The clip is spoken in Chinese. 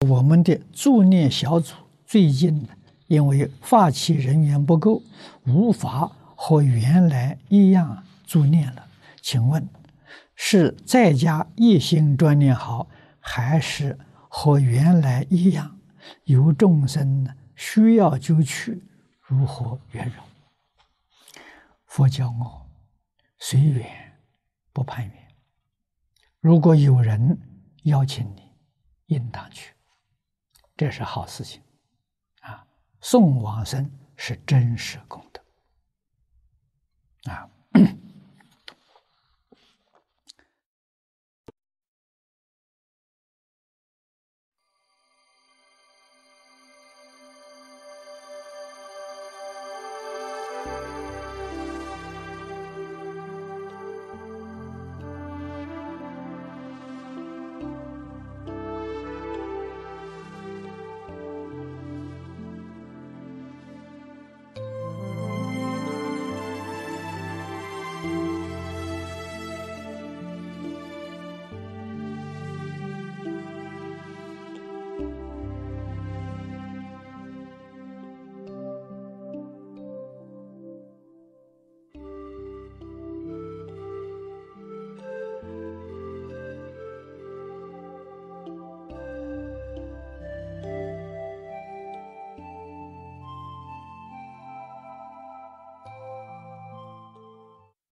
我们的助念小组最近因为发起人员不够，无法和原来一样助念了。请问，是在家一心专念好，还是和原来一样？有众生需要就去，如何圆融？佛教我随缘，不攀缘。如果有人邀请你，应当去。这是好事情，啊！送往生是真实功德，啊。